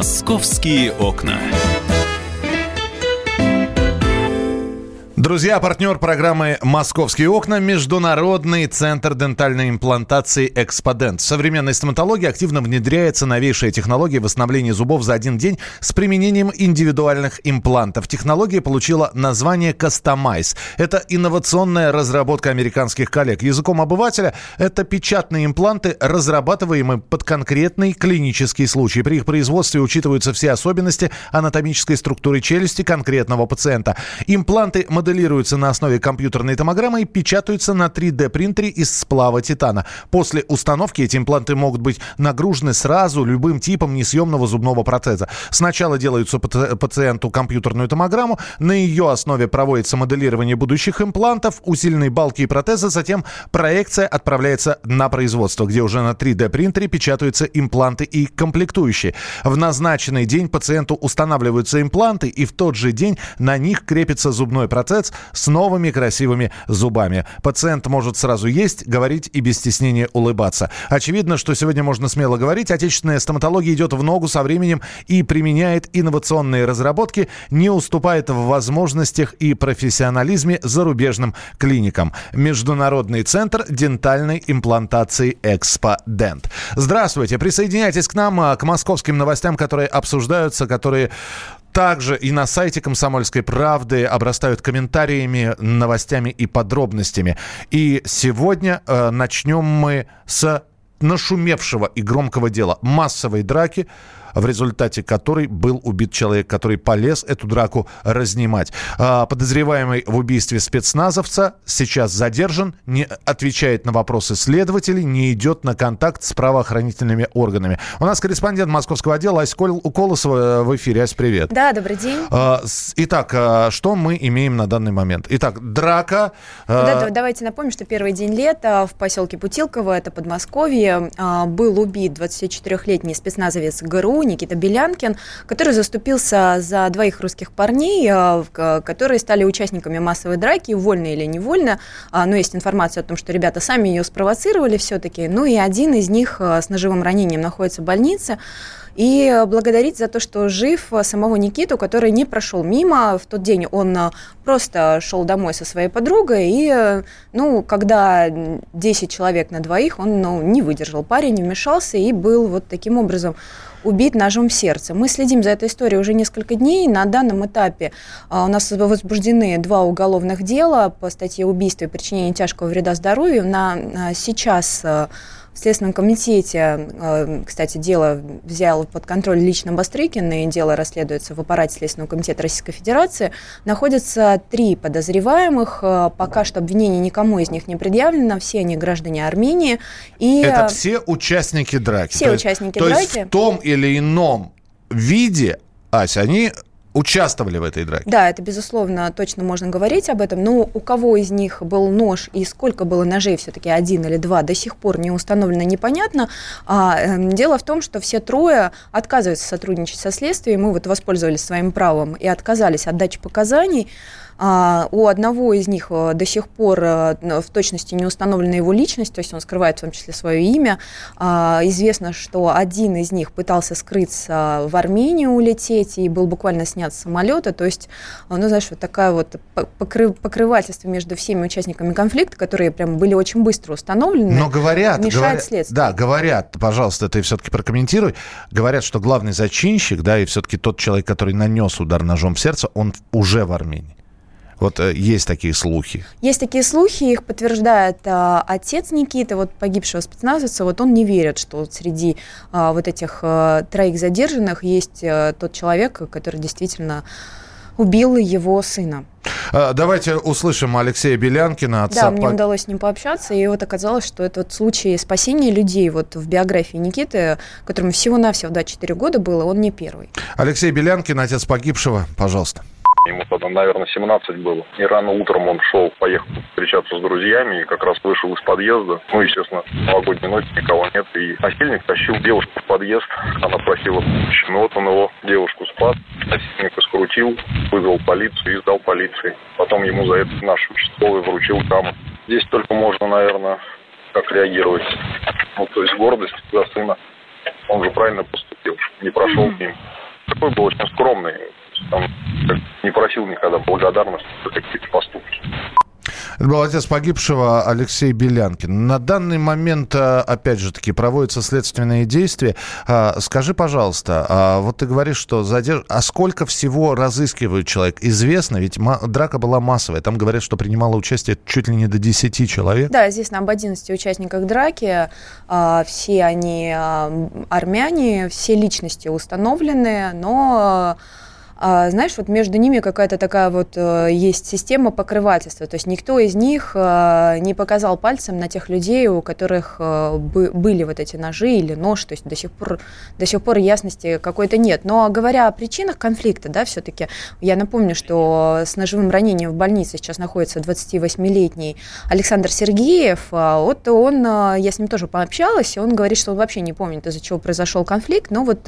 Московские окна. Друзья, партнер программы «Московские окна» – Международный центр дентальной имплантации «Эксподент». В современной стоматологии активно внедряется новейшая технология восстановления зубов за один день с применением индивидуальных имплантов. Технология получила название «Customize». Это инновационная разработка американских коллег. Языком обывателя – это печатные импланты, разрабатываемые под конкретный клинический случай. При их производстве учитываются все особенности анатомической структуры челюсти конкретного пациента. Импланты моделируются моделируются на основе компьютерной томограммы и печатаются на 3D-принтере из сплава титана. После установки эти импланты могут быть нагружены сразу любым типом несъемного зубного протеза. Сначала делаются пациенту компьютерную томограмму, на ее основе проводится моделирование будущих имплантов, усиленные балки и протезы, затем проекция отправляется на производство, где уже на 3D-принтере печатаются импланты и комплектующие. В назначенный день пациенту устанавливаются импланты, и в тот же день на них крепится зубной протез, ТЦ с новыми красивыми зубами. Пациент может сразу есть, говорить и без стеснения улыбаться. Очевидно, что сегодня можно смело говорить, отечественная стоматология идет в ногу со временем и применяет инновационные разработки, не уступает в возможностях и профессионализме зарубежным клиникам. Международный центр дентальной имплантации Экспо Дент. Здравствуйте, присоединяйтесь к нам, а, к московским новостям, которые обсуждаются, которые также и на сайте «Комсомольской правды» обрастают комментариями, новостями и подробностями. И сегодня э, начнем мы с нашумевшего и громкого дела массовой драки в результате которой был убит человек, который полез эту драку разнимать. А, подозреваемый в убийстве спецназовца сейчас задержан, не отвечает на вопросы следователей, не идет на контакт с правоохранительными органами. У нас корреспондент московского отдела Ась Колосова э, в эфире. Ась, привет. Да, добрый день. А, итак, а, что мы имеем на данный момент? Итак, драка. Да, давайте напомним, что первый день лета в поселке Путилково, это Подмосковье, был убит 24-летний спецназовец ГРУ Никита Белянкин, который заступился за двоих русских парней, э, которые стали участниками массовой драки, вольно или невольно. А, но есть информация о том, что ребята сами ее спровоцировали все-таки. Ну и один из них э, с ножевым ранением находится в больнице и благодарить за то, что жив самого Никиту, который не прошел мимо. В тот день он э, просто шел домой со своей подругой, и, ну, когда 10 человек на двоих, он ну, не выдержал. Парень вмешался и был вот таким образом убит ножом в сердце. Мы следим за этой историей уже несколько дней. На данном этапе а, у нас возбуждены два уголовных дела по статье убийства и причинения тяжкого вреда здоровью. На а, сейчас а, в Следственном комитете, э, кстати, дело взял под контроль лично Бастрыкин, и дело расследуется в аппарате Следственного комитета Российской Федерации. Находятся три подозреваемых. Э, пока что обвинение никому из них не предъявлено. Все они граждане Армении. И... Это все участники драки? Все то участники есть, драки. То есть в том или ином виде, Ася, они участвовали в этой драке. Да, это, безусловно, точно можно говорить об этом. Но у кого из них был нож и сколько было ножей, все-таки один или два, до сих пор не установлено, непонятно. А, э, дело в том, что все трое отказываются сотрудничать со следствием. Мы вот воспользовались своим правом и отказались от дачи показаний. А, у одного из них э, до сих пор э, в точности не установлена его личность, то есть он скрывает в том числе свое имя. А, известно, что один из них пытался скрыться в Армению улететь и был буквально снят с самолета. То есть, э, ну, знаешь, вот такая вот покрывательство между всеми участниками конфликта, которые прям были очень быстро установлены. Но говорят, мешает говорят, следствию. Да, говорят, пожалуйста, ты все-таки прокомментируй. Говорят, что главный зачинщик, да, и все-таки тот человек, который нанес удар ножом в сердце, он уже в Армении. Вот э, есть такие слухи. Есть такие слухи, их подтверждает а, отец Никиты, вот погибшего спецназовца. Вот он не верит, что среди а, вот этих а, троих задержанных есть а, тот человек, который действительно убил его сына. Давайте услышим Алексея Белянкина, отца. Да, мне удалось с ним пообщаться, и вот оказалось, что это вот случай спасения людей вот в биографии Никиты, которому всего-навсего, да, 4 года было, он не первый. Алексей Белянкин, отец погибшего, пожалуйста. Ему тогда, наверное, 17 было. И рано утром он шел, поехал встречаться с друзьями, и как раз вышел из подъезда. Ну, естественно, новогодней ночи никого нет. И насильник тащил девушку в подъезд. Она просила помощи. Ну, вот он его, девушку спас. Насильника скрутил, вызвал полицию и сдал полиции. Потом ему за это наш участковый вручил каму. Здесь только можно, наверное, как реагировать. Ну, то есть гордость за сына. Он же правильно поступил не прошел mm-hmm. к ним. Такой был очень скромный, там, не просил никогда благодарности за какие-то поступки. Это был отец погибшего Алексей Белянкин. На данный момент, э, опять же таки, проводятся следственные действия. А, скажи, пожалуйста, а вот ты говоришь, что задерж... А сколько всего разыскивают человек? Известно, ведь драка была массовая. Там говорят, что принимало участие чуть ли не до 10 человек. Да, известно об 11 участниках драки. А, все они армяне, все личности установлены, но а, знаешь, вот между ними какая-то такая вот э, есть система покрывательства. То есть никто из них э, не показал пальцем на тех людей, у которых э, были вот эти ножи или нож. То есть до сих пор, до сих пор ясности какой-то нет. Но говоря о причинах конфликта, да, все-таки я напомню, что с ножевым ранением в больнице сейчас находится 28-летний Александр Сергеев. А вот он, я с ним тоже пообщалась, и он говорит, что он вообще не помнит, из-за чего произошел конфликт. Но вот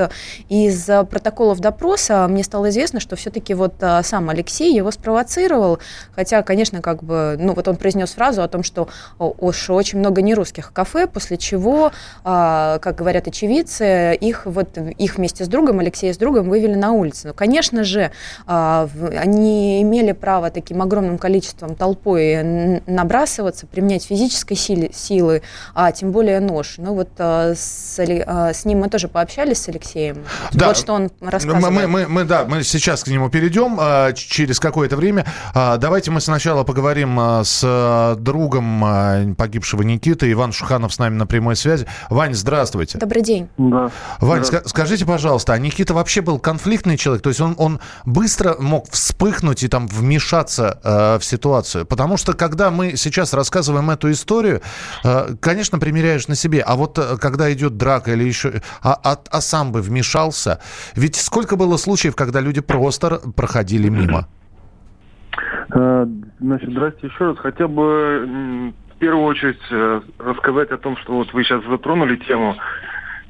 из протоколов допроса мне стало известно, известно, что все-таки вот а, сам Алексей его спровоцировал, хотя, конечно, как бы, ну вот он произнес фразу о том, что уж очень много нерусских кафе, после чего, а, как говорят очевидцы, их вот их вместе с другом, Алексея с другом вывели на улицу. Ну, конечно же, а, они имели право таким огромным количеством толпой набрасываться, применять физической силы, силы а тем более нож. Ну вот с, с ним мы тоже пообщались с Алексеем. Да. Вот что он рассказывал. Мы, мы, мы, да, мы сейчас к нему перейдем а, через какое-то время. А, давайте мы сначала поговорим а, с другом погибшего Никиты. Иван Шуханов с нами на прямой связи. Вань, здравствуйте. Добрый день. Да. Вань, ска- скажите, пожалуйста, а Никита вообще был конфликтный человек? То есть он, он быстро мог вспыхнуть и там вмешаться э, в ситуацию? Потому что когда мы сейчас рассказываем эту историю, э, конечно, примеряешь на себе. А вот э, когда идет драка или еще... А, а, а сам бы вмешался? Ведь сколько было случаев, когда люди просто проходили мимо? Э, значит, здрасте еще раз. Хотя бы в первую очередь э, рассказать о том, что вот вы сейчас затронули тему,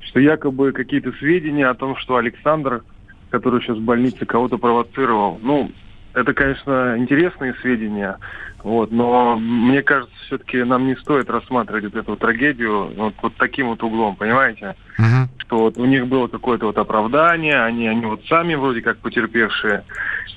что якобы какие-то сведения о том, что Александр, который сейчас в больнице, кого-то провоцировал. Ну, это, конечно, интересные сведения, вот, но мне кажется, все-таки нам не стоит рассматривать вот эту трагедию вот, вот таким вот углом, понимаете? Uh-huh. Что вот у них было какое-то вот оправдание, они, они вот сами вроде как потерпевшие.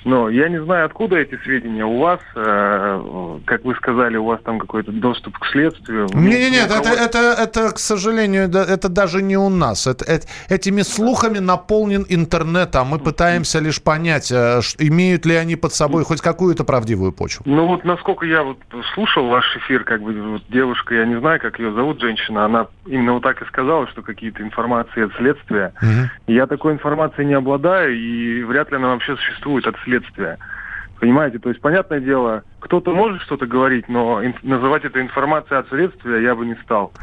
Но я не знаю, откуда эти сведения у вас, э, как вы сказали, у вас там какой-то доступ к следствию. Нет, нет, нет, это, это, это, к сожалению, это даже не у нас. Это, это, этими слухами наполнен интернет, а мы пытаемся лишь понять, э, имеют ли они под собой хоть какую-то правдивую почву. Ну вот насколько я вот слушал ваш эфир, как бы вот девушка, я не знаю, как ее зовут, женщина, она именно вот так и сказала, что какие-то информации от следствия. Угу. Я такой информацией не обладаю, и вряд ли она вообще существует от следствия. Понимаете, то есть, понятное дело, кто-то может что-то говорить, но ин- называть это информацией от следствия я бы не стал.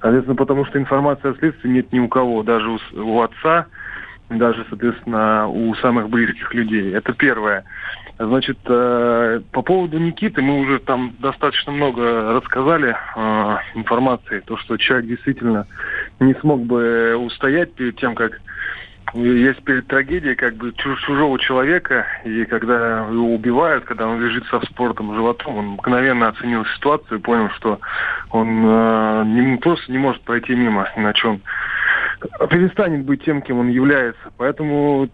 Соответственно, потому что информации от следствия нет ни у кого, даже у, у отца, даже, соответственно, у самых близких людей. Это первое. Значит, э, по поводу Никиты мы уже там достаточно много рассказали э, информации, то, что человек действительно не смог бы устоять перед тем, как есть перед трагедией как бы чужого человека, и когда его убивают, когда он лежит со спортом животом, он мгновенно оценил ситуацию и понял, что он э, не, просто не может пройти мимо на чем перестанет быть тем, кем он является. Поэтому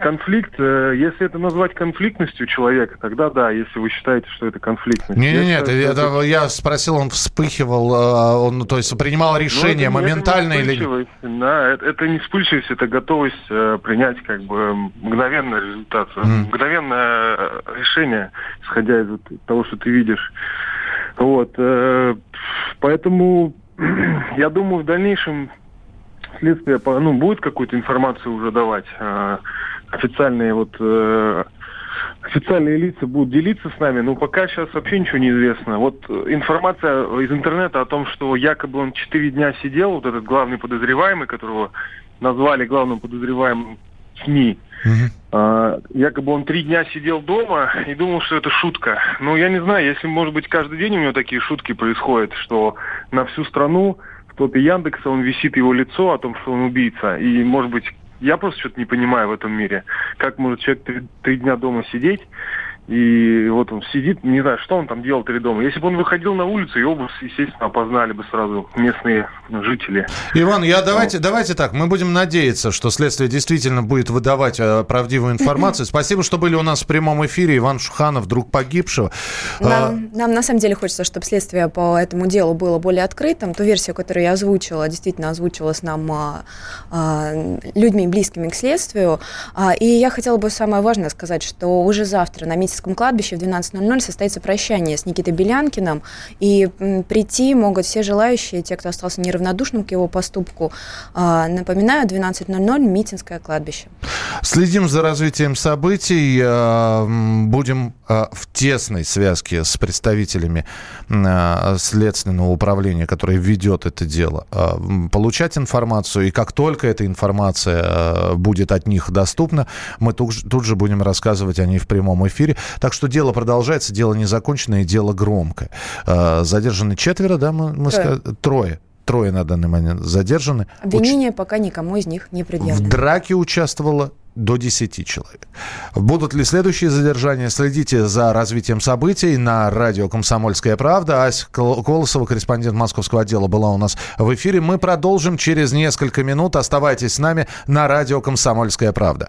конфликт, э, если это назвать конфликтностью человека, тогда да, если вы считаете, что это конфликтность. Нет, нет, нет, это, это, я спросил, он вспыхивал, э, он, то есть принимал решение ну, это, моментально это или... Да, это, это не вспыльчивость, это готовность э, принять как бы мгновенный результат, mm. мгновенное решение, исходя из того, что ты видишь. Вот, поэтому я думаю, в дальнейшем следствие ну, будет какую-то информацию уже давать. Э, официальные вот э, официальные лица будут делиться с нами, но пока сейчас вообще ничего не известно. Вот информация из интернета о том, что якобы он четыре дня сидел, вот этот главный подозреваемый, которого назвали главным подозреваемым СМИ, Uh-huh. якобы он три дня сидел дома и думал, что это шутка. Ну, я не знаю, если, может быть, каждый день у него такие шутки происходят, что на всю страну топе Яндекса он висит его лицо о том, что он убийца. И, может быть, я просто что-то не понимаю в этом мире. Как может человек три, три дня дома сидеть И вот он сидит, не знаю, что он там делал перед домом. Если бы он выходил на улицу, его бы, естественно, опознали бы сразу местные жители. Иван, я давайте, ну. давайте так, мы будем надеяться, что следствие действительно будет выдавать э, правдивую информацию. Спасибо, что были у нас в прямом эфире. Иван Шуханов, друг погибшего. Нам, а... нам на самом деле хочется, чтобы следствие по этому делу было более открытым. Ту версию, которую я озвучила, действительно озвучилась нам а, а, людьми, близкими к следствию. А, и я хотела бы самое важное сказать, что уже завтра на Митинском кладбище в 12.00 состоится прощание с Никитой Белянкиным, и прийти могут все желающие, те, кто остался неравнодушным к его поступку. А, напоминаю, 12.00 Митинское кладбище. Следим за развитием событий, а, будем а, в тесной связке с представителями Следственного управления, которое ведет это дело, получать информацию, и как только эта информация будет от них доступна, мы тут же будем рассказывать о ней в прямом эфире. Так что дело продолжается, дело не закончено и дело громкое. А, задержаны четверо, да, мы, мы Трое. Трое. Трое на данный момент задержаны. Обвинение Уч... пока никому из них не предъявлено. В драке участвовало до 10 человек. Будут ли следующие задержания? Следите за развитием событий на радио «Комсомольская правда». Ася Колосова, корреспондент московского отдела, была у нас в эфире. Мы продолжим через несколько минут. Оставайтесь с нами на радио «Комсомольская правда».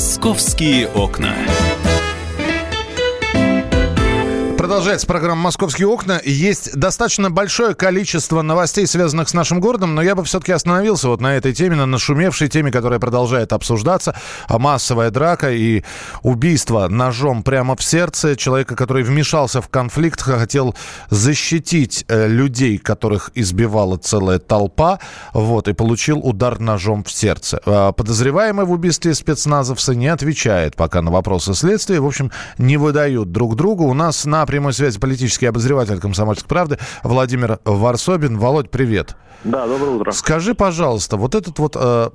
«Московские окна». Продолжается программа «Московские окна». Есть достаточно большое количество новостей, связанных с нашим городом, но я бы все-таки остановился вот на этой теме, на нашумевшей теме, которая продолжает обсуждаться. А массовая драка и убийство ножом прямо в сердце человека, который вмешался в конфликт, хотел защитить э, людей, которых избивала целая толпа, вот, и получил удар ножом в сердце. А подозреваемый в убийстве спецназовца не отвечает пока на вопросы следствия. В общем, не выдают друг другу. У нас на прямом прямой связи политический обозреватель «Комсомольской правды» Владимир Варсобин. Володь, привет. Да, доброе утро. Скажи, пожалуйста, вот этот вот, э,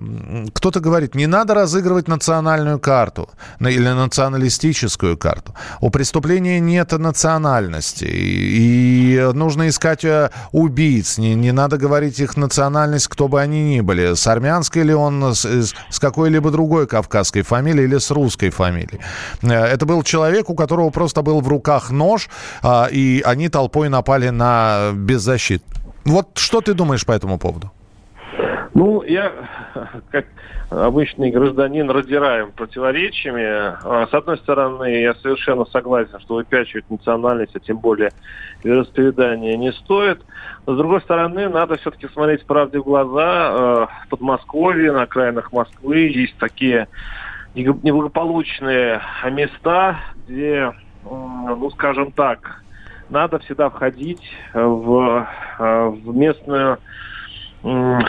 кто-то говорит, не надо разыгрывать национальную карту или националистическую карту. У преступления нет национальности, и, и нужно искать э, убийц, не, не надо говорить их национальность, кто бы они ни были, с армянской ли он, с, с какой-либо другой кавказской фамилией или с русской фамилией. Э, это был человек, у которого просто был в руках нож, и они толпой напали на беззащитных. Вот что ты думаешь по этому поводу? Ну, я, как обычный гражданин, раздираем противоречиями. А, с одной стороны, я совершенно согласен, что выпячивать национальность, а тем более вероисповедание, не стоит. С другой стороны, надо все-таки смотреть правде в глаза. А, в Подмосковье, на окраинах Москвы есть такие неблагополучные места, где, ну, скажем так, надо всегда входить в, э, в местную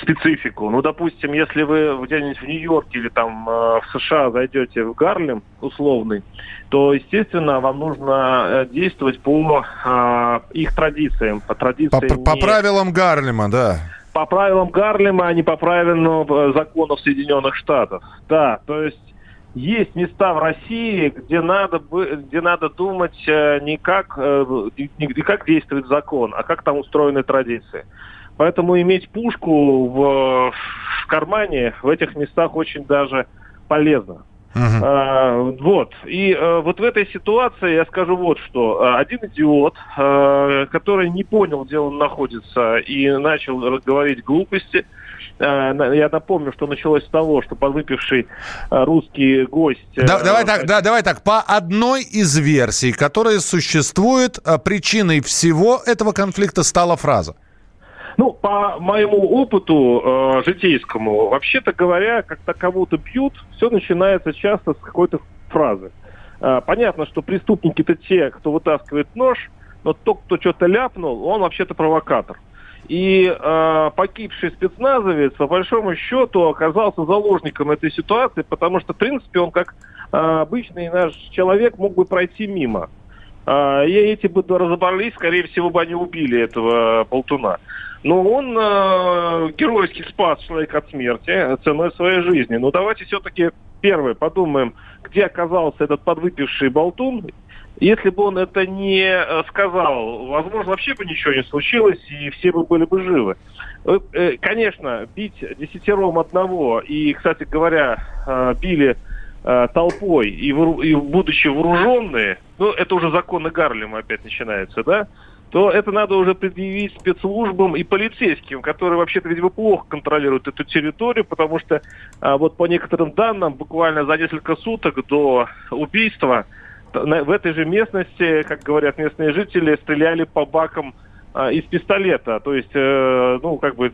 специфику. Ну, допустим, если вы где-нибудь в Нью-Йорке или там э, в США зайдете в Гарлем условный, то, естественно, вам нужно э, действовать по э, их традициям, по традициям. По, не... по правилам Гарлема, да. По правилам Гарлема, а не по правилам законов Соединенных Штатов. Да, то есть есть места в России, где надо, где надо думать э, не как, э, не как действует закон, а как там устроены традиции. Поэтому иметь пушку в, в кармане в этих местах очень даже полезно. Uh-huh. А, вот. И а, вот в этой ситуации я скажу вот что. Один идиот, а, который не понял, где он находится, и начал говорить глупости, Э, я напомню, что началось с того, что подвыпивший э, русский гость... Да, э, давай, так, да, давай так, по одной из версий, которая существует, причиной всего этого конфликта стала фраза. Ну, по моему опыту э, житейскому, вообще-то говоря, когда кого-то бьют, все начинается часто с какой-то фразы. Э, понятно, что преступники-то те, кто вытаскивает нож, но тот, кто что-то ляпнул, он вообще-то провокатор. И э, погибший спецназовец, по большому счету, оказался заложником этой ситуации, потому что, в принципе, он как э, обычный наш человек мог бы пройти мимо. Э, и эти бы разобрались, скорее всего, бы они убили этого болтуна. Но он э, геройски спас человека от смерти ценой своей жизни. Но давайте все-таки первое подумаем, где оказался этот подвыпивший болтун если бы он это не э, сказал, возможно, вообще бы ничего не случилось, и все бы были бы живы. Э, э, конечно, бить десятером одного, и, кстати говоря, били толпой, и, будучи вооруженные, ну, это уже законы Гарлема опять начинается, да, то это надо уже предъявить спецслужбам и полицейским, которые вообще-то, видимо, плохо контролируют эту территорию, потому что а, вот по некоторым данным, буквально за несколько суток до убийства в этой же местности, как говорят местные жители, стреляли по бакам а, из пистолета, то есть, э, ну, как бы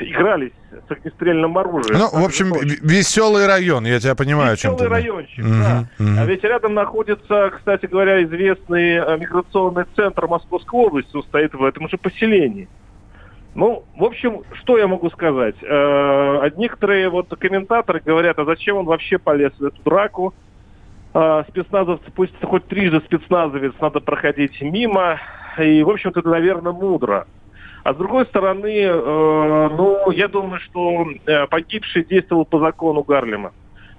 игрались с огнестрельным оружием. Ну, в общем, веселый район, я тебя понимаю. Веселый райончик, угу, да. Угу. А ведь рядом находится, кстати говоря, известный э, миграционный центр Московской области, он стоит в этом же поселении. Ну, в общем, что я могу сказать? Э, некоторые вот комментаторы говорят, а зачем он вообще полез в эту драку? Э, спецназовцы, пусть хоть трижды спецназовец, надо проходить мимо. И, в общем-то, это, наверное, мудро. А с другой стороны, э, ну, я думаю, что э, погибший действовал по закону Гарлема.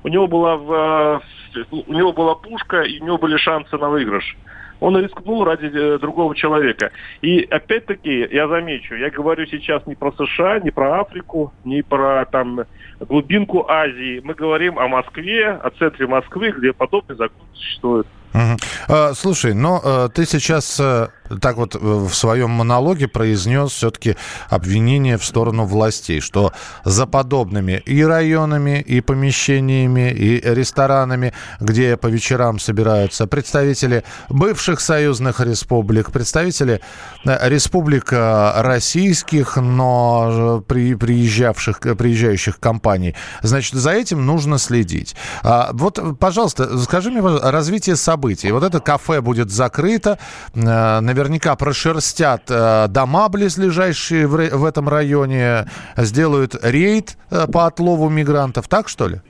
У него была в, э, у него была пушка, и у него были шансы на выигрыш. Он рискнул ради э, другого человека. И опять-таки, я замечу, я говорю сейчас не про США, не про Африку, не про там глубинку Азии. Мы говорим о Москве, о центре Москвы, где подобный закон существует. Угу. Слушай, но э, ты сейчас э, так вот в своем монологе произнес все-таки обвинение в сторону властей, что за подобными и районами, и помещениями, и ресторанами, где по вечерам собираются представители бывших союзных республик, представители республик российских, но при, приезжавших, приезжающих компаний, значит, за этим нужно следить. А, вот, пожалуйста, скажи мне, развитие событий. Вот это кафе будет закрыто, э, наверняка прошерстят э, дома близлежащие в этом районе, сделают рейд э, по отлову мигрантов, так что ли?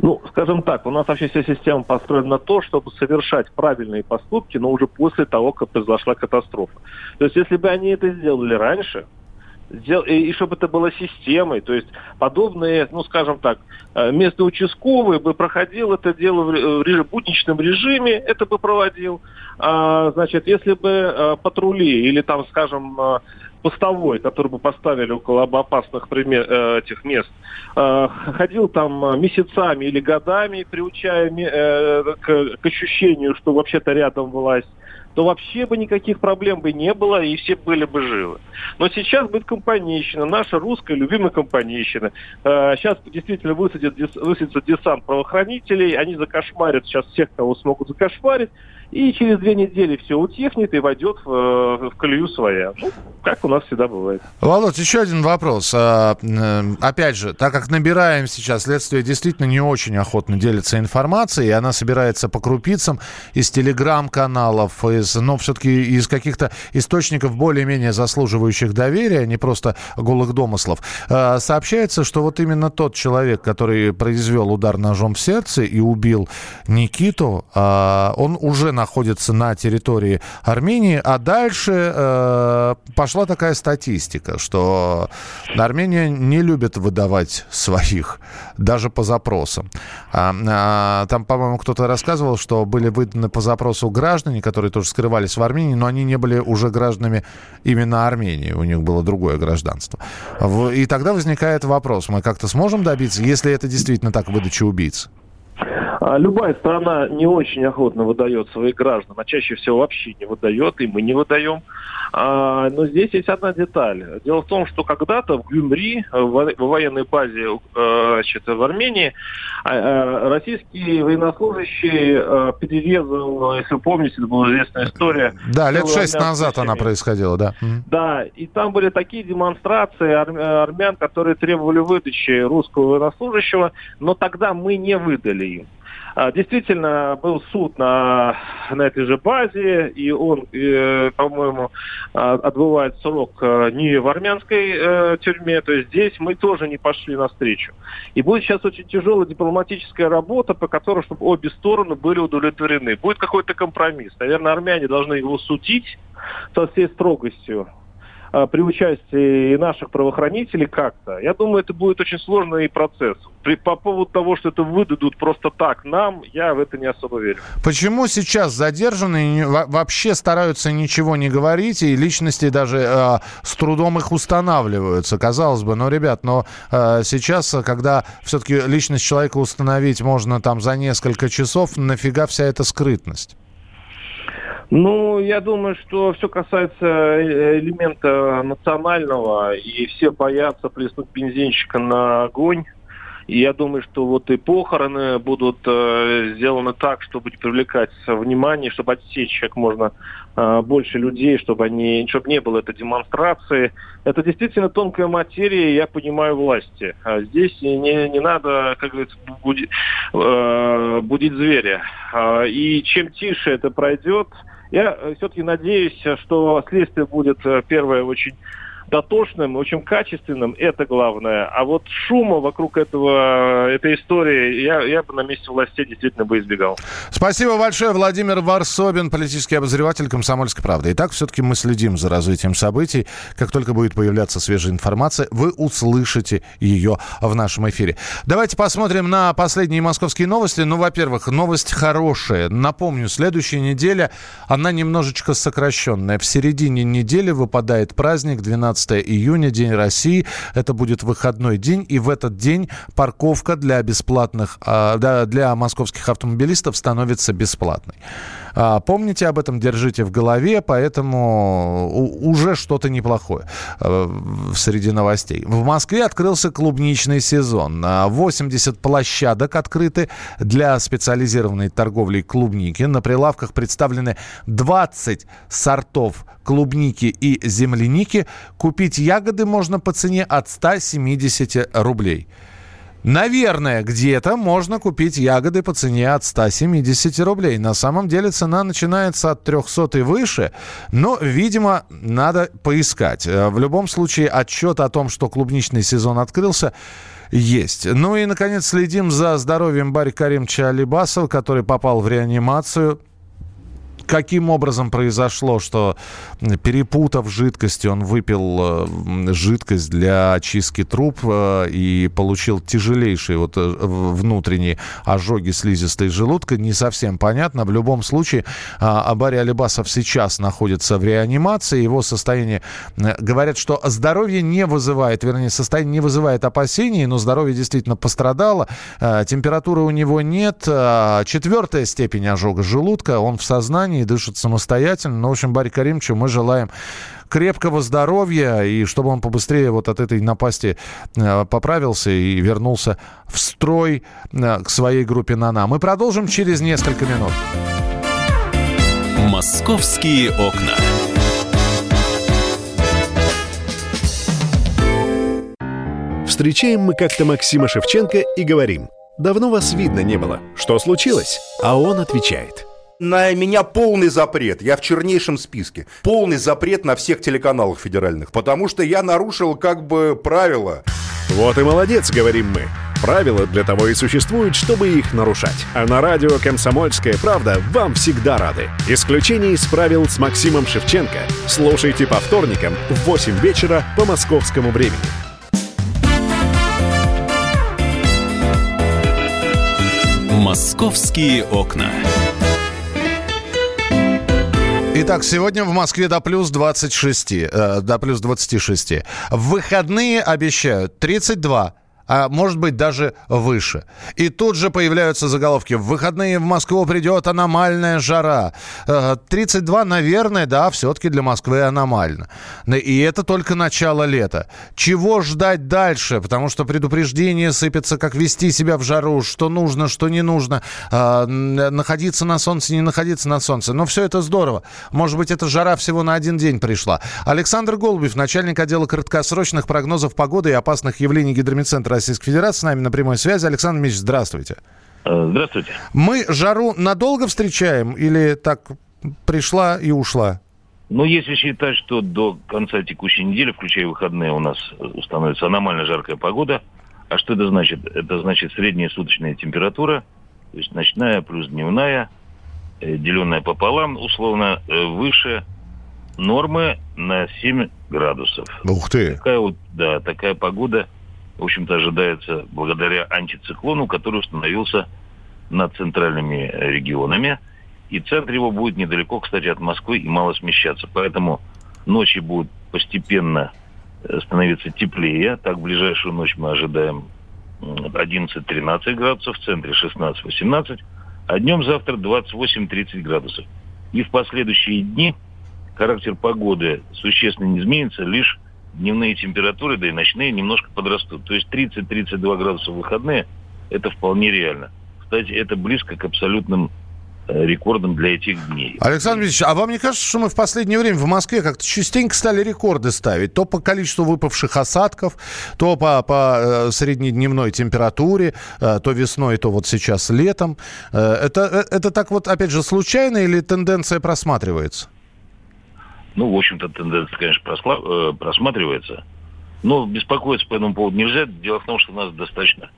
Ну, скажем так, у нас вообще вся система построена на то, чтобы совершать правильные поступки, но уже после того, как произошла катастрофа. То есть, если бы они это сделали раньше, и чтобы это было системой, то есть подобные, ну скажем так, э, место участковый бы проходил это дело в будничном режиме, это бы проводил. А, значит, если бы э, патрули или там, скажем, э, постовой, который бы поставили около опасных пример, этих мест, ходил там месяцами или годами, приучая к, к ощущению, что вообще-то рядом власть, то вообще бы никаких проблем бы не было, и все были бы живы. Но сейчас будет компанейщина, наша русская любимая компанейщина. Сейчас э, действительно высадят, высадится десант правоохранителей, они закошмарят сейчас всех, кого смогут закошмарить, и через две недели все утихнет и войдет в, э, в колею своя. Ну, как у нас всегда бывает. Володь, еще один вопрос. А, опять же, так как набираем сейчас, следствие действительно не очень охотно делится информацией, и она собирается по крупицам из телеграм-каналов, из, но все-таки из каких-то источников более-менее заслуживающих доверия, а не просто голых домыслов. А, сообщается, что вот именно тот человек, который произвел удар ножом в сердце и убил Никиту, а, он уже на находится на территории Армении. А дальше э, пошла такая статистика, что Армения не любит выдавать своих, даже по запросам. А, а, там, по-моему, кто-то рассказывал, что были выданы по запросу граждане, которые тоже скрывались в Армении, но они не были уже гражданами именно Армении, у них было другое гражданство. И тогда возникает вопрос, мы как-то сможем добиться, если это действительно так, выдача убийц? А любая страна не очень охотно выдает своих граждан, а чаще всего вообще не выдает, и мы не выдаем. А, но здесь есть одна деталь. Дело в том, что когда-то в Гюмри, в военной базе э, значит, в Армении, а, э, российский военнослужащий э, перерезал, если вы помните, это была известная история. Да, лет шесть назад она происходила, да. Да, и там были такие демонстрации армян, которые требовали выдачи русского военнослужащего, но тогда мы не выдали им. А, действительно, был суд на, на этой же базе, и он, э, по-моему, а, отбывает срок э, не в армянской э, тюрьме, то есть здесь мы тоже не пошли навстречу. И будет сейчас очень тяжелая дипломатическая работа, по которой, чтобы обе стороны были удовлетворены. Будет какой-то компромисс. Наверное, армяне должны его судить со всей строгостью, при участии наших правоохранителей как-то. Я думаю, это будет очень сложный процесс. При, по поводу того, что это выдадут просто так нам, я в это не особо верю. Почему сейчас задержанные вообще стараются ничего не говорить, и личности даже э, с трудом их устанавливаются? Казалось бы, но, ребят, но э, сейчас, когда все-таки личность человека установить можно там за несколько часов, нафига вся эта скрытность? Ну, я думаю, что все касается э, элемента национального, и все боятся плеснуть бензинчика на огонь. И я думаю, что вот и похороны будут э, сделаны так, чтобы привлекать внимание, чтобы отсечь как можно э, больше людей, чтобы, они, чтобы не было этой демонстрации. Это действительно тонкая материя, я понимаю, власти. А здесь не, не надо, как говорится, будить, э, будить зверя. А, и чем тише это пройдет, я э, все-таки надеюсь, что следствие будет э, первое очень дотошным, очень качественным, это главное. А вот шума вокруг этого, этой истории я, я бы на месте властей действительно бы избегал. Спасибо большое. Владимир Варсобин, политический обозреватель «Комсомольской правды». Итак, все-таки мы следим за развитием событий. Как только будет появляться свежая информация, вы услышите ее в нашем эфире. Давайте посмотрим на последние московские новости. Ну, во-первых, новость хорошая. Напомню, следующая неделя, она немножечко сокращенная. В середине недели выпадает праздник 12 15 июня, День России. Это будет выходной день, и в этот день парковка для бесплатных, а, для московских автомобилистов становится бесплатной. А, помните об этом, держите в голове, поэтому уже что-то неплохое э, среди новостей. В Москве открылся клубничный сезон. 80 площадок открыты для специализированной торговли клубники. На прилавках представлены 20 сортов клубники и земляники. Купить ягоды можно по цене от 170 рублей. Наверное, где-то можно купить ягоды по цене от 170 рублей. На самом деле цена начинается от 300 и выше, но, видимо, надо поискать. Э, в любом случае, отчет о том, что клубничный сезон открылся, есть. Ну и, наконец, следим за здоровьем Барри Каримовича Алибасова, который попал в реанимацию каким образом произошло, что перепутав жидкости, он выпил э, жидкость для очистки труб э, и получил тяжелейшие вот э, внутренние ожоги слизистой желудка, не совсем понятно. В любом случае, а, Абари Алибасов сейчас находится в реанимации. Его состояние, говорят, что здоровье не вызывает, вернее, состояние не вызывает опасений, но здоровье действительно пострадало. Температуры у него нет. Четвертая степень ожога желудка, он в сознании, состоянии, дышит самостоятельно. Ну, в общем, Барри Каримовичу мы желаем крепкого здоровья и чтобы он побыстрее вот от этой напасти э, поправился и вернулся в строй э, к своей группе «Нана». Мы продолжим через несколько минут. «Московские окна». Встречаем мы как-то Максима Шевченко и говорим, «Давно вас видно не было. Что случилось?» А он отвечает – на меня полный запрет. Я в чернейшем списке. Полный запрет на всех телеканалах федеральных. Потому что я нарушил как бы правила. Вот и молодец, говорим мы. Правила для того и существуют, чтобы их нарушать. А на радио «Комсомольская правда» вам всегда рады. Исключение из правил с Максимом Шевченко. Слушайте по вторникам в 8 вечера по московскому времени. «Московские окна». Итак, сегодня в Москве до плюс 26, э, до плюс 26. В выходные обещают 32 а может быть даже выше. И тут же появляются заголовки. В выходные в Москву придет аномальная жара. 32, э, наверное, да, все-таки для Москвы аномально. И это только начало лета. Чего ждать дальше? Потому что предупреждение сыпется, как вести себя в жару, что нужно, что не нужно, э, находиться на солнце, не находиться на солнце. Но все это здорово. Может быть, эта жара всего на один день пришла. Александр Голубев, начальник отдела краткосрочных прогнозов погоды и опасных явлений гидромедцентра Российской Федерации. С нами на прямой связи. Александр Мич, здравствуйте. Э, здравствуйте. Мы жару надолго встречаем или так пришла и ушла? Ну, если считать, что до конца текущей недели, включая выходные, у нас установится аномально жаркая погода. А что это значит? Это значит средняя суточная температура, то есть ночная плюс дневная, э, деленная пополам, условно, э, выше нормы на 7 градусов. Ух ты! Такая вот, да, такая погода, в общем-то, ожидается благодаря антициклону, который установился над центральными регионами. И центр его будет недалеко, кстати, от Москвы и мало смещаться. Поэтому ночи будут постепенно э, становиться теплее. Так, в ближайшую ночь мы ожидаем 11-13 градусов, в центре 16-18, а днем завтра 28-30 градусов. И в последующие дни характер погоды существенно не изменится, лишь дневные температуры, да и ночные немножко подрастут. То есть 30-32 градуса в выходные – это вполне реально. Кстати, это близко к абсолютным э, рекордом для этих дней. Александр Ильич, а вам не кажется, что мы в последнее время в Москве как-то частенько стали рекорды ставить? То по количеству выпавших осадков, то по, по э, среднедневной температуре, э, то весной, то вот сейчас летом. Это, это так вот, опять же, случайно или тенденция просматривается? Ну, в общем-то, тенденция, конечно, просла- э, просматривается. Но беспокоиться по этому поводу нельзя. Дело в том, что у нас достаточно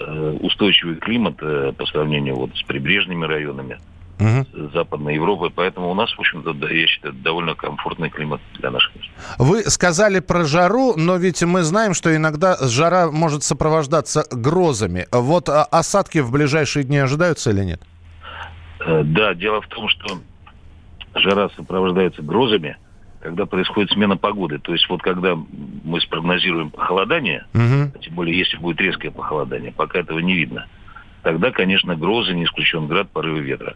э, устойчивый климат э, по сравнению вот с прибрежными районами угу. Западной Европы. Поэтому у нас, в общем-то, я считаю, довольно комфортный климат для наших мест. Вы сказали про жару, но ведь мы знаем, что иногда жара может сопровождаться грозами. Вот а осадки в ближайшие дни ожидаются или нет? Да, дело в том, что жара сопровождается грозами, когда происходит смена погоды. То есть вот когда мы спрогнозируем похолодание, угу. тем более если будет резкое похолодание, пока этого не видно, тогда, конечно, грозы, не исключен град, порывы ветра.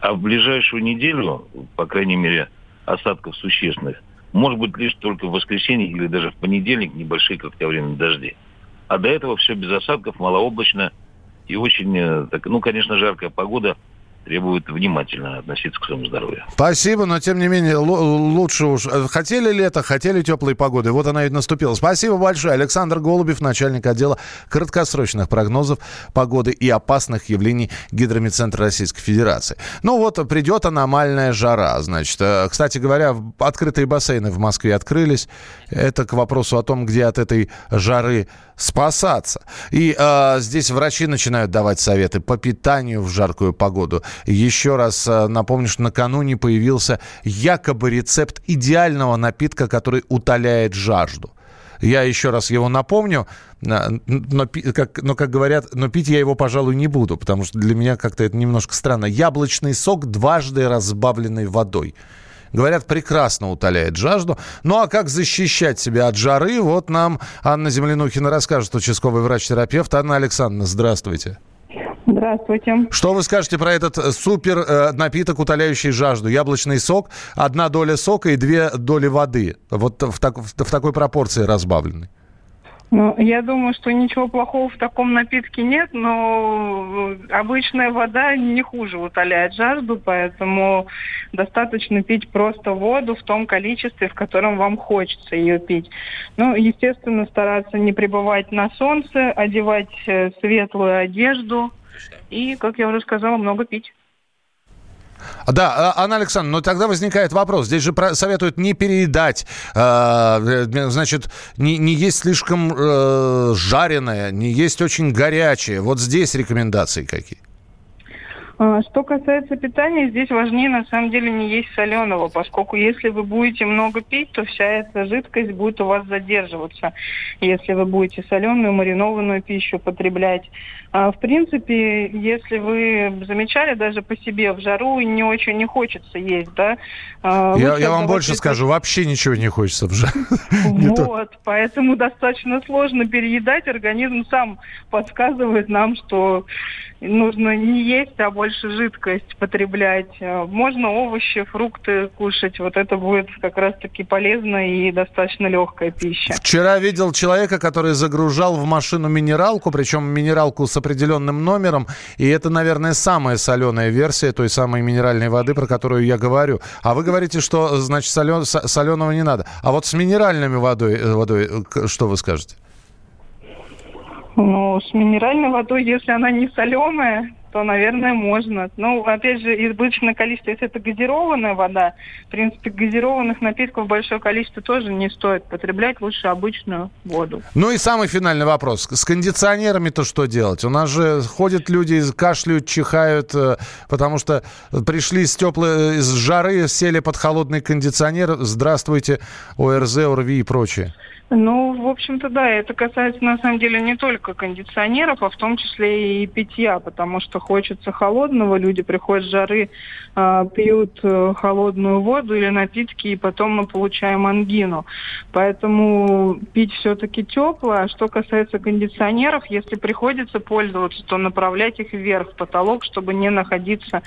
А в ближайшую неделю, по крайней мере, осадков существенных, может быть лишь только в воскресенье или даже в понедельник небольшие кратковременные дожди. А до этого все без осадков, малооблачно и очень, э, так, ну, конечно, жаркая погода – требует внимательно относиться к своему здоровью. Спасибо, но тем не менее лучше уж. Э, хотели лето, хотели теплой погоды. Вот она и наступила. Спасибо большое. Александр Голубев, начальник отдела краткосрочных прогнозов погоды и опасных явлений Гидромедцентра Российской Федерации. Ну вот, придет аномальная жара, значит. Э, кстати говоря, открытые бассейны в Москве открылись. Это к вопросу о том, где от этой жары спасаться. И э, здесь врачи начинают давать советы по питанию в жаркую погоду. Еще раз э, напомню, что накануне появился якобы рецепт идеального напитка, который утоляет жажду. Я еще раз его напомню, но, как, но, как говорят, но пить я его, пожалуй, не буду, потому что для меня как-то это немножко странно. Яблочный сок, дважды разбавленный водой. Говорят, прекрасно утоляет жажду. Ну а как защищать себя от жары? Вот нам Анна Землянухина расскажет, участковый врач-терапевт. Анна Александровна, здравствуйте. Здравствуйте. Что вы скажете про этот э, супер э, напиток, утоляющий жажду? Яблочный сок, одна доля сока и две доли воды. Вот в, так, в, в такой пропорции разбавленный. Ну, я думаю, что ничего плохого в таком напитке нет, но обычная вода не хуже утоляет жажду, поэтому достаточно пить просто воду в том количестве, в котором вам хочется ее пить. Ну, естественно, стараться не пребывать на солнце, одевать э, светлую одежду и, как я уже сказала, много пить. Да, а, Анна Александровна, но тогда возникает вопрос. Здесь же советуют не переедать, э, значит, не, не есть слишком э, жареное, не есть очень горячее. Вот здесь рекомендации какие? А, что касается питания, здесь важнее на самом деле не есть соленого, поскольку если вы будете много пить, то вся эта жидкость будет у вас задерживаться. Если вы будете соленую, маринованную пищу потреблять. А, в принципе, если вы замечали даже по себе в жару не очень не хочется есть, да? А, я, я вам больше скажу, вообще ничего не хочется в жару. Вот, поэтому достаточно сложно переедать. Организм сам подсказывает нам, что нужно не есть, а больше жидкость потреблять. Э, можно овощи, фрукты кушать. Вот это будет как раз-таки полезно и достаточно легкая пища. Вчера видел человека, который загружал в машину минералку, причем минералку с определенным номером. И это, наверное, самая соленая версия той самой минеральной воды, про которую я говорю. А вы говорите, что, значит, солен... соленого не надо. А вот с минеральными водой, э, водой э, что вы скажете? Ну, с минеральной водой, если она не соленая, то, наверное, можно. Ну, опять же, избыточное количество, если это газированная вода, в принципе, газированных напитков большое количество тоже не стоит потреблять, лучше обычную воду. Ну и самый финальный вопрос. С кондиционерами-то что делать? У нас же ходят люди, кашляют, чихают, э, потому что пришли с теплой, с жары, сели под холодный кондиционер. Здравствуйте, ОРЗ, ОРВИ и прочее. Ну, в общем-то, да, это касается на самом деле не только кондиционеров, а в том числе и питья, потому что хочется холодного, люди приходят с жары, э, пьют э, холодную воду или напитки, и потом мы получаем ангину. Поэтому пить все-таки теплое. А что касается кондиционеров, если приходится пользоваться, то направлять их вверх, в потолок, чтобы не находиться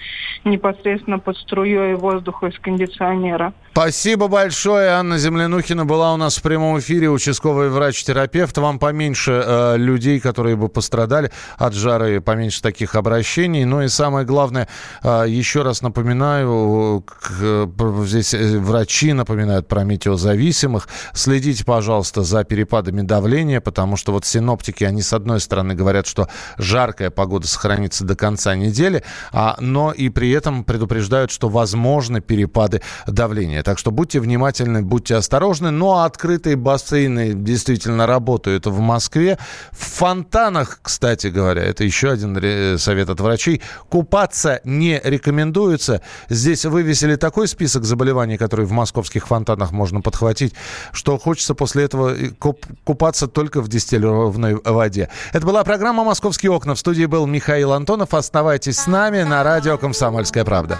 непосредственно под струей воздуха из кондиционера. Спасибо большое. Анна Землянухина была у нас в прямом эфире участковый врач-терапевт. Вам поменьше э, людей, которые бы пострадали от жары, поменьше таких обращений. Ну и самое главное, э, еще раз напоминаю, к, здесь э, врачи напоминают про метеозависимых. Следите, пожалуйста, за перепадами давления, потому что вот синоптики, они с одной стороны говорят, что жаркая погода сохранится до конца недели, а, но и при этом предупреждают, что возможны перепады давления. Так что будьте внимательны, будьте осторожны. Ну а открытые бассейны бассейны действительно работают в Москве. В фонтанах, кстати говоря, это еще один совет от врачей, купаться не рекомендуется. Здесь вывесили такой список заболеваний, которые в московских фонтанах можно подхватить, что хочется после этого купаться только в дистиллированной воде. Это была программа «Московские окна». В студии был Михаил Антонов. Оставайтесь с нами на радио «Комсомольская правда».